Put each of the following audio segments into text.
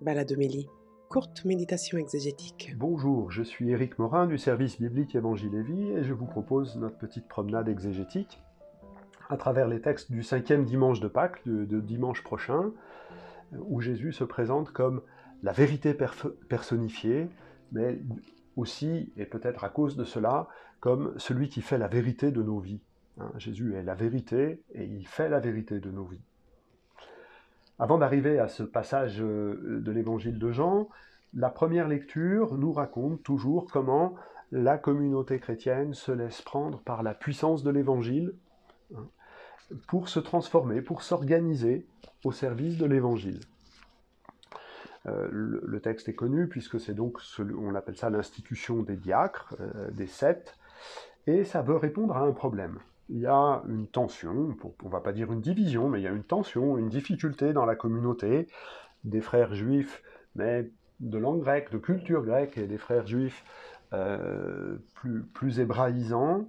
Baladomélie, courte méditation exégétique. Bonjour, je suis Éric Morin du service biblique Évangile et Vie et je vous propose notre petite promenade exégétique à travers les textes du cinquième dimanche de Pâques, de, dimanche prochain, où Jésus se présente comme la vérité personnifiée, mais aussi, et peut-être à cause de cela, comme celui qui fait la vérité de nos vies. Hein, Jésus est la vérité et il fait la vérité de nos vies. Avant d'arriver à ce passage euh, de l'évangile de Jean, la première lecture nous raconte toujours comment la communauté chrétienne se laisse prendre par la puissance de l'évangile hein, pour se transformer, pour s'organiser au service de l'évangile. Euh, le, texte est connu puisque c'est donc, on appelle ça l'institution des diacres, euh, des sept, et ça veut répondre à un problème il y a une tension, on ne va pas dire une division, mais il y a une tension, une difficulté dans la communauté des frères juifs, mais de langue grecque, de culture grecque, et des frères juifs euh, plus, plus hébraïsants,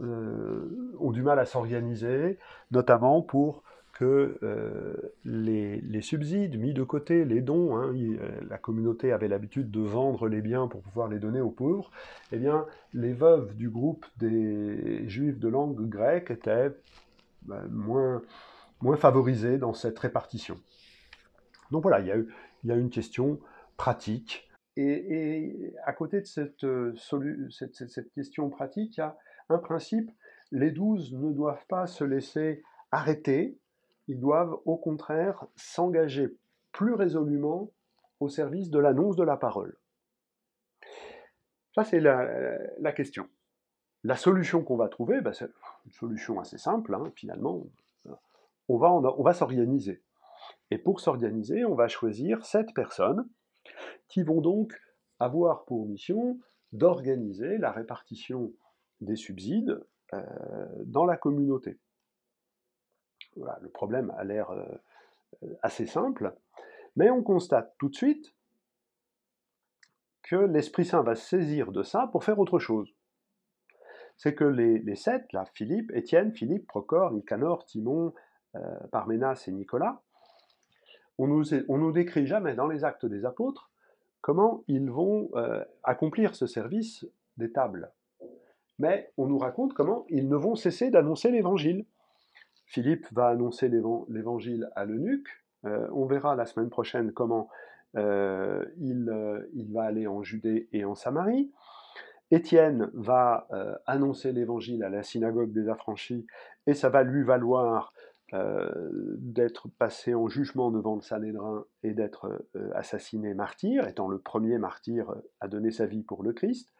euh, ont du mal à s'organiser, notamment pour que euh, les, subsides mis de côté, les dons, hein, euh, la communauté avait l'habitude de vendre les biens pour pouvoir les donner aux pauvres, eh bien, les veuves du groupe des juifs de langue grecque étaient ben, moins, moins favorisées dans cette répartition. Donc voilà, il y a, une question pratique. Et, à côté de euh, cette question pratique, il y a un principe, les douze ne doivent pas se laisser arrêter ils doivent au contraire s'engager plus résolument au service de l'annonce de la parole. Ça, c'est la, question. La solution qu'on va trouver, ben, c'est une solution assez simple, hein, finalement. On va, on va s'organiser. Et pour s'organiser, on va choisir sept personnes qui vont donc avoir pour mission d'organiser la répartition des subsides euh, dans la communauté le problème a l'air euh, assez simple, mais on constate tout de suite que l'Esprit Saint va saisir de ça pour faire autre chose. C'est que les, sept, là, Philippe, Étienne, Philippe, Procor, Nicanor, Timon, euh, Parménas et Nicolas, on nous, nous décrit jamais dans les actes des apôtres comment ils vont euh, accomplir ce service des tables. Mais on nous raconte comment ils ne vont cesser d'annoncer l'évangile. Philippe va annoncer l'évangile à l'eunuque. Euh, on verra la semaine prochaine comment euh, euh, il, va aller en Judée et en Samarie. Étienne va annoncer l'évangile à la synagogue des affranchis et ça va lui valoir d'être passé en jugement devant le Sanhédrin et d'être assassiné martyr, étant le premier martyr à donner sa vie pour le Christ.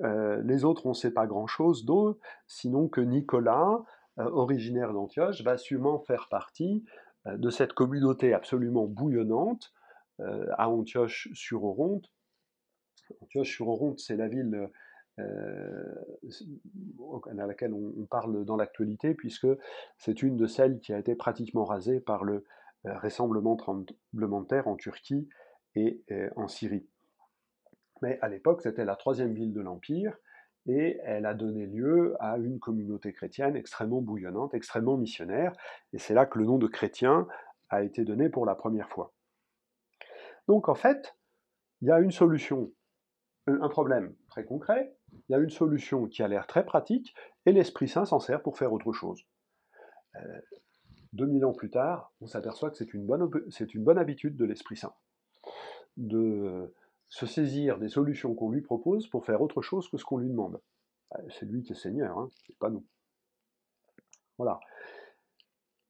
les autres, on ne sait pas grand-chose d'eux, sinon que Nicolas, originaire d'Antioche, va sûrement faire partie euh, de cette communauté absolument bouillonnante euh, à Antioche-sur-Oronte. Antioche-sur-Oronte, c'est la ville à laquelle on, parle dans l'actualité, puisque c'est une de celles qui a été pratiquement rasée par le rassemblement tremblement de terre en Turquie et en Syrie. Mais à l'époque, c'était la troisième ville de l'Empire, et elle a donné lieu à une communauté chrétienne extrêmement bouillonnante, extrêmement missionnaire, et c'est là que le nom de chrétien a été donné pour la première fois. Donc en fait, il y a une solution, un problème très concret, il y a une solution qui a l'air très pratique, et l'Esprit Saint s'en sert pour faire autre chose. 2000 euh, ans plus tard, on s'aperçoit que c'est une, bonne, habitude de l'Esprit Saint, se saisir des solutions qu'on lui propose pour faire autre chose que ce qu'on lui demande. Euh, c'est lui qui est Seigneur, hein, c'est pas nous. Voilà.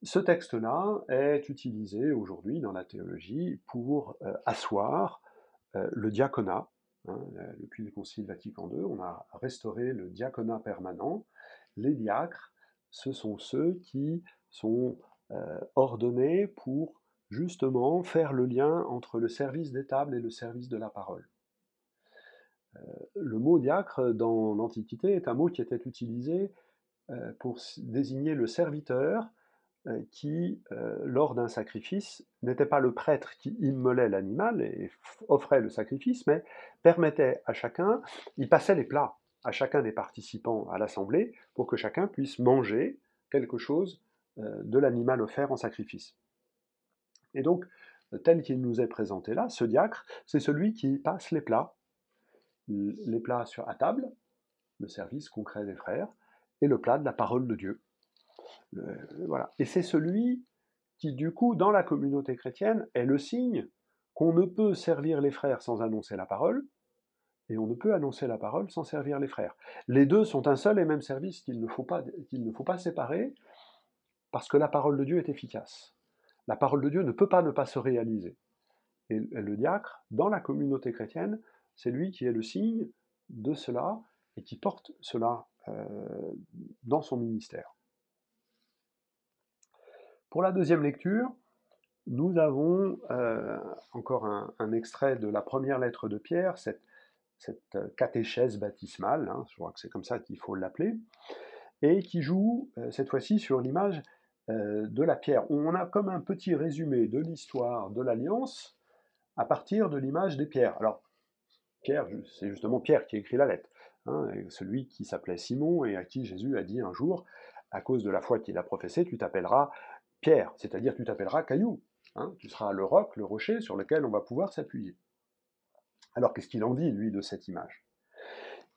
Ce texte-là est utilisé aujourd'hui dans la théologie pour euh, asseoir euh, le diaconat. Hein, depuis le Concile Vatican II, on a restauré le diaconat permanent. Les diacres, ce sont ceux qui sont ordonnés pour justement faire le lien entre le service des tables et le service de la parole. Euh, le mot diacre dans l'Antiquité est un mot qui était utilisé euh, pour désigner le serviteur euh, qui, lors d'un sacrifice, n'était pas le prêtre qui immolait l'animal et offrait le sacrifice, mais permettait à chacun, il passait les plats à chacun des participants à l'assemblée pour que chacun puisse manger quelque chose de l'animal offert en sacrifice. Et donc, tel qu'il nous est présenté là, ce diacre, c'est celui qui passe les plats, les plats sur, à table, le service concret des frères, et le plat de la parole de Dieu. voilà. Et c'est celui qui, du coup, dans la communauté chrétienne, est le signe qu'on ne peut servir les frères sans annoncer la parole, et on ne peut annoncer la parole sans servir les frères. Les deux sont un seul et même service qu'il ne faut pas, qu'il ne faut pas séparer, parce que la parole de Dieu est efficace. La parole de Dieu ne peut pas ne pas se réaliser. Et le diacre, dans la communauté chrétienne, c'est lui qui est le signe de cela et qui porte cela euh, dans son ministère. Pour la deuxième lecture, nous avons euh, encore un, extrait de la première lettre de Pierre, cette, cette catéchèse baptismale, hein, je crois que c'est comme ça qu'il faut l'appeler, et qui joue euh, cette fois-ci sur l'image euh, de la pierre. On a comme un petit résumé de l'histoire de l'Alliance à partir de l'image des pierres. Alors, Pierre, c'est justement Pierre qui écrit la lettre, hein, celui qui s'appelait Simon et à qui Jésus a dit un jour, à cause de la foi qu'il a professée, tu t'appelleras Pierre, c'est-à-dire tu t'appelleras Caillou. Hein, tu seras le roc, le rocher sur lequel on va pouvoir s'appuyer. Alors qu'est-ce qu'il en dit, lui, de cette image?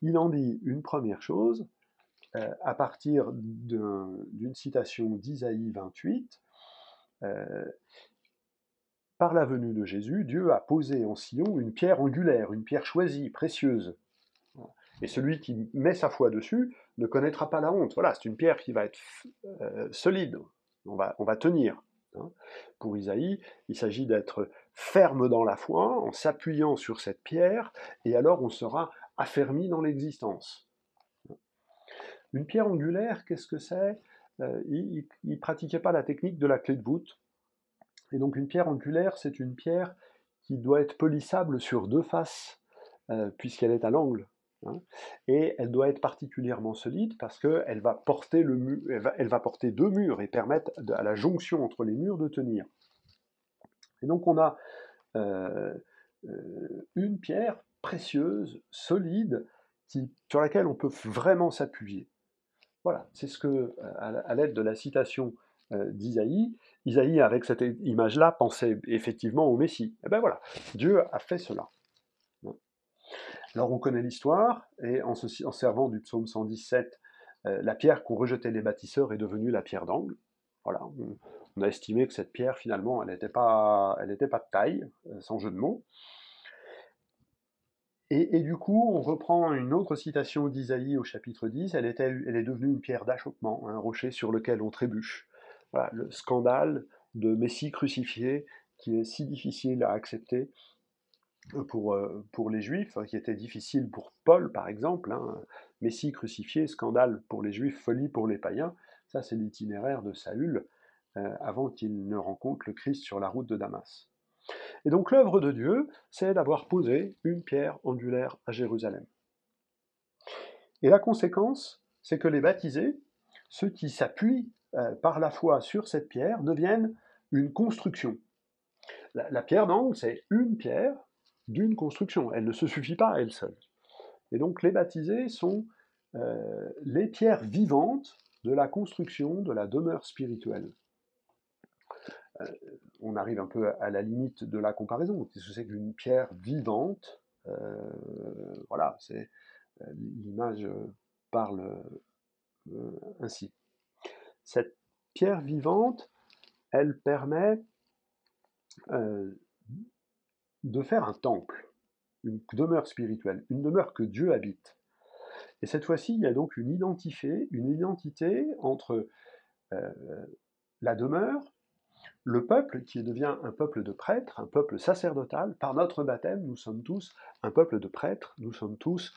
Il en dit une première chose, euh, à partir d'une citation d'Isaïe 28, euh, par la venue de Jésus, Dieu a posé en Sion une pierre angulaire, une pierre choisie, précieuse. Et celui qui met sa foi dessus ne connaîtra pas la honte. Voilà, c'est une pierre qui va être euh, solide, on va, tenir. Hein. Pour Isaïe, il s'agit d'être ferme dans la foi, en s'appuyant sur cette pierre, et alors on sera affermi dans l'existence. Une pierre angulaire, qu'est-ce que c'est? Euh, Il ne pratiquait pas la technique de la clé de voûte. Et donc une pierre angulaire, c'est une pierre qui doit être polissable sur deux faces, euh, puisqu'elle est à l'angle. Hein. et elle doit être particulièrement solide parce qu'elle va, porter le elle va, porter deux murs et permettre à la jonction entre les murs de tenir. Et donc on a euh, une pierre précieuse, solide, sur laquelle on peut vraiment s'appuyer. Voilà, c'est ce que, euh, à l'aide de la citation euh, d'Isaïe, Isaïe, avec cette image-là, pensait effectivement au Messie. Et eh bien voilà, Dieu a fait cela. Alors on connaît l'histoire, et en, servant du psaume 117, euh, la pierre qu'ont rejetée les bâtisseurs est devenue la pierre d'angle. Voilà, on, a estimé que cette pierre, finalement, elle n'était pas de taille, sans jeu de mots. Et, du coup, on reprend une autre citation d'Isaïe au chapitre 10, elle, est devenue une pierre d'achoppement, un rocher sur lequel on trébuche. Le scandale de Messie crucifié qui est si difficile à accepter pour, euh, pour les Juifs, hein, qui était difficile pour Paul par exemple. Hein. Messie crucifié, scandale pour les Juifs, folie pour les païens. Ça, c'est l'itinéraire de Saül euh, avant qu'il ne rencontre le Christ sur la route de Damas. Et donc l'œuvre de Dieu, c'est d'avoir posé une pierre angulaire à Jérusalem. Et la conséquence, c'est que les baptisés, ceux qui s'appuient euh, par la foi sur cette pierre, deviennent une construction. La, pierre d'angle, c'est une pierre d'une construction. Elle ne se suffit pas à elle seule. Et donc les baptisés sont euh, les pierres vivantes de la construction de la demeure spirituelle. Euh, on arrive un peu à la limite de la comparaison. Qu'est-ce que c'est qu'une pierre vivante? Euh, Voilà, c'est euh, l'image parle ainsi. Cette pierre vivante, elle permet de faire un temple, une demeure spirituelle, une demeure que Dieu habite. Et cette fois-ci, il y a donc une identité entre la demeure le peuple qui devient un peuple de prêtres, un peuple sacerdotal, par notre baptême, nous sommes tous un peuple de prêtres, nous sommes tous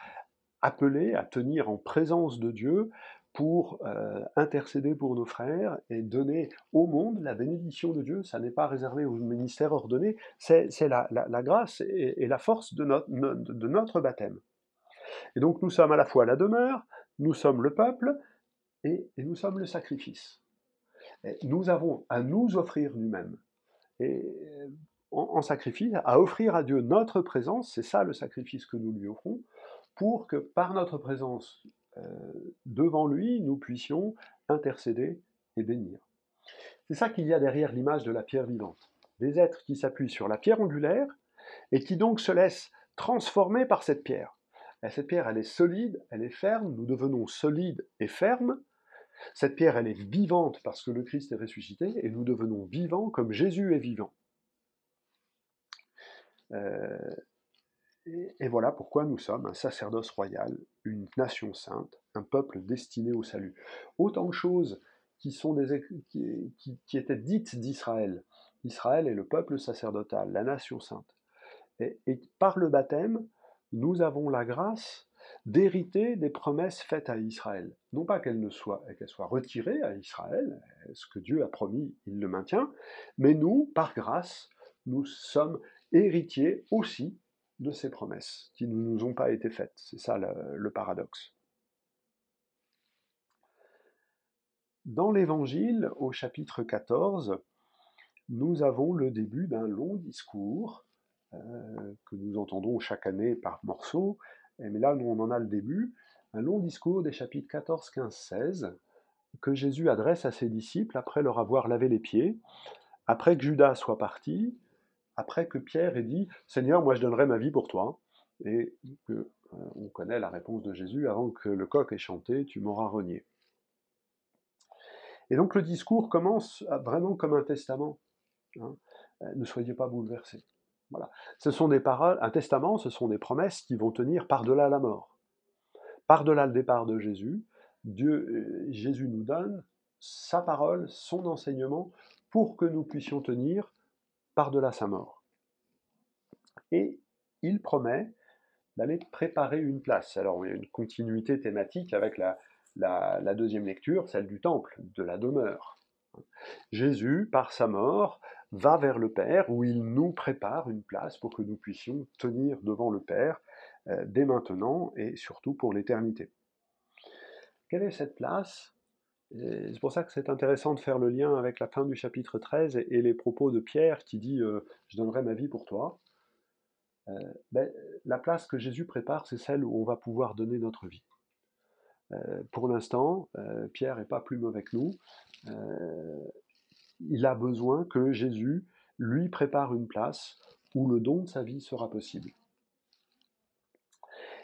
appelés à tenir en présence de Dieu pour euh, intercéder pour nos frères et donner au monde la bénédiction de Dieu. Ça n'est pas réservé au ministère ordonné, c'est la, grâce et, la force de notre, de notre baptême. Et donc nous sommes à la fois la demeure, nous sommes le peuple et nous sommes le sacrifice nous avons à nous offrir nous-mêmes. Et en, sacrifice, à offrir à Dieu notre présence, c'est ça le sacrifice que nous lui offrons, pour que par notre présence euh, devant lui, nous puissions intercéder et bénir. C'est ça qu'il y a derrière l'image de la pierre vivante. des êtres qui s'appuient sur la pierre angulaire et qui donc se laissent transformer par cette pierre. Et cette pierre, elle est solide, elle est ferme, nous devenons solides et fermes. Cette pierre, elle est vivante parce que le Christ est ressuscité et nous devenons vivants comme Jésus est vivant. Euh, et, voilà pourquoi nous sommes un sacerdoce royal, une nation sainte, un peuple destiné au salut. Autant de choses qui, étaient dites d'Israël. Israël est le peuple sacerdotal, la nation sainte. Et, par le baptême, nous avons la grâce d'hériter des promesses faites à Israël. Non pas qu'elles ne soient, qu'elles soient retirées à Israël, ce que Dieu a promis, il le maintient, mais nous, par grâce, nous sommes héritiers aussi de ces promesses qui ne nous ont pas été faites. C'est ça le, paradoxe. Dans l'Évangile, au chapitre 14, nous avons le début d'un long discours euh, que nous entendons chaque année par morceaux, mais là, nous, on en a le début, un long discours des chapitres 14, 15, 16, que Jésus adresse à ses disciples après leur avoir lavé les pieds, après que Judas soit parti, après que Pierre ait dit Seigneur, moi je donnerai ma vie pour toi, et euh, on connaît la réponse de Jésus avant que le coq ait chanté, tu m'auras renié. Et donc le discours commence vraiment comme un testament. Hein. Euh, ne soyez pas bouleversés. Ce sont des paroles, un testament, ce sont des promesses qui vont tenir par-delà la mort. Par-delà le départ de Jésus, Dieu, euh, Jésus nous donne sa parole, son enseignement, pour que nous puissions tenir par-delà sa mort. Et il promet d'aller préparer une place. Alors il y a une continuité thématique avec la, deuxième lecture, celle du temple, de la demeure. Jésus, par sa mort, va vers le Père où il nous prépare une place pour que nous puissions tenir devant le Père euh, dès maintenant et surtout pour l'éternité. Quelle est cette place? C'est pour ça que c'est intéressant de faire le lien avec la fin du chapitre 13 et, les propos de Pierre qui dit euh, Je donnerai ma vie pour toi. Euh, ben, la place que Jésus prépare, c'est celle où on va pouvoir donner notre vie. Euh, pour l'instant, Pierre n'est pas plus mauvais que nous. il a besoin que Jésus lui prépare une place où le don de sa vie sera possible.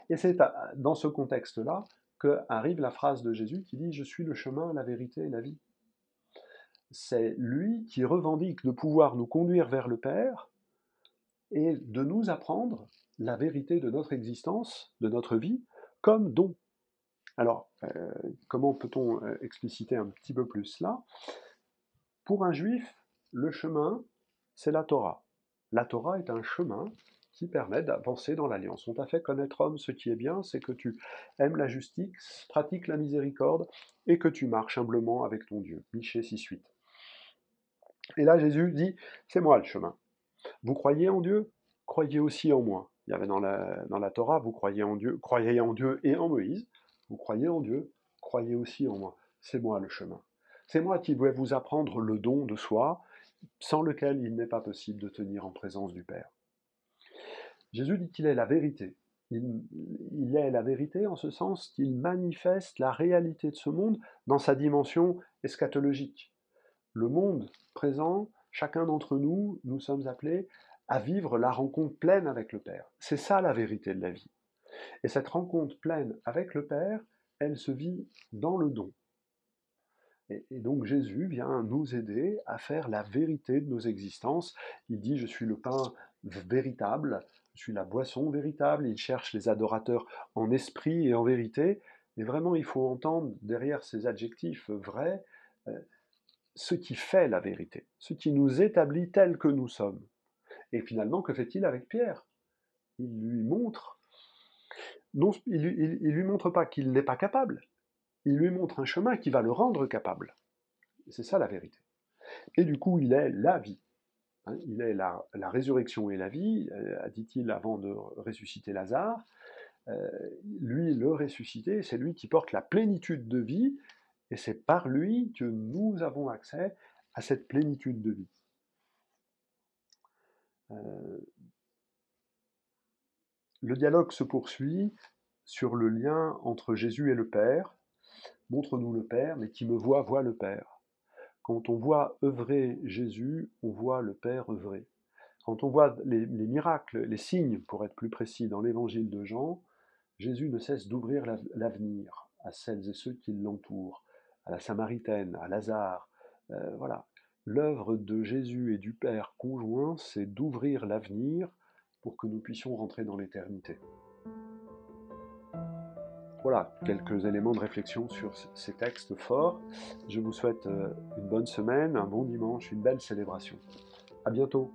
Et c'est dans ce contexte-là que arrive la phrase de Jésus qui dit Je suis le chemin, la vérité et la vie. C'est lui qui revendique de pouvoir nous conduire vers le Père et de nous apprendre la vérité de notre existence, de notre vie, comme don. Alors, euh, comment peut-on euh, expliciter un petit peu plus cela? Pour un juif, le chemin, c'est la Torah. La Torah est un chemin qui permet d'avancer dans l'alliance. On t'a fait connaître homme, ce qui est bien, c'est que tu aimes la justice, pratiques la miséricorde et que tu marches humblement avec ton Dieu. Michée 6.8. Et là, Jésus dit, c'est moi le chemin. Vous croyez en Dieu? Croyez aussi en moi. Il y avait dans la, dans la Torah, vous croyez en Dieu, croyez en Dieu et en Moïse. Vous croyez en Dieu, croyez aussi en moi. C'est moi le chemin. C'est moi qui vais vous apprendre le don de soi, sans lequel il n'est pas possible de tenir en présence du Père. Jésus dit qu'il est la vérité. Il, est la vérité en ce sens qu'il manifeste la réalité de ce monde dans sa dimension eschatologique. Le monde présent, chacun d'entre nous, nous sommes appelés à vivre la rencontre pleine avec le Père. C'est ça la vérité de la vie. Et cette rencontre pleine avec le Père, elle se vit dans le don. Et, donc Jésus vient nous aider à faire la vérité de nos existences. Il dit, je suis le pain véritable, je suis la boisson véritable, il cherche les adorateurs en esprit et en vérité, mais vraiment il faut entendre derrière ces adjectifs vrais euh, ce qui fait la vérité, ce qui nous établit tels que nous sommes. Et finalement, que fait-il avec Pierre? Il lui montre, non, il, il lui montre pas qu'il n'est pas capable, il lui montre un chemin qui va le rendre capable. C'est ça la vérité. Et du coup, il est la vie. Hein, il est la, résurrection et la vie, euh, dit-il avant de ressusciter Lazare. Euh, lui, le ressuscité, c'est lui qui porte la plénitude de vie, et c'est par lui que nous avons accès à cette plénitude de vie. Euh, le dialogue se poursuit sur le lien entre Jésus et le Père. Montre-nous le Père, mais qui me voit, voit le Père. Quand on voit œuvrer Jésus, on voit le Père œuvrer. Quand on voit les, miracles, les signes, pour être plus précis, dans l'évangile de Jean, Jésus ne cesse d'ouvrir l'avenir à celles et ceux qui l'entourent, à la Samaritaine, à Lazare. Euh, voilà. L'œuvre de Jésus et du Père conjoint, c'est d'ouvrir l'avenir pour que nous puissions rentrer dans l'éternité. Voilà, quelques éléments de réflexion sur ces textes forts. Je vous souhaite euh, une bonne semaine, un bon dimanche, une belle célébration. À bientôt.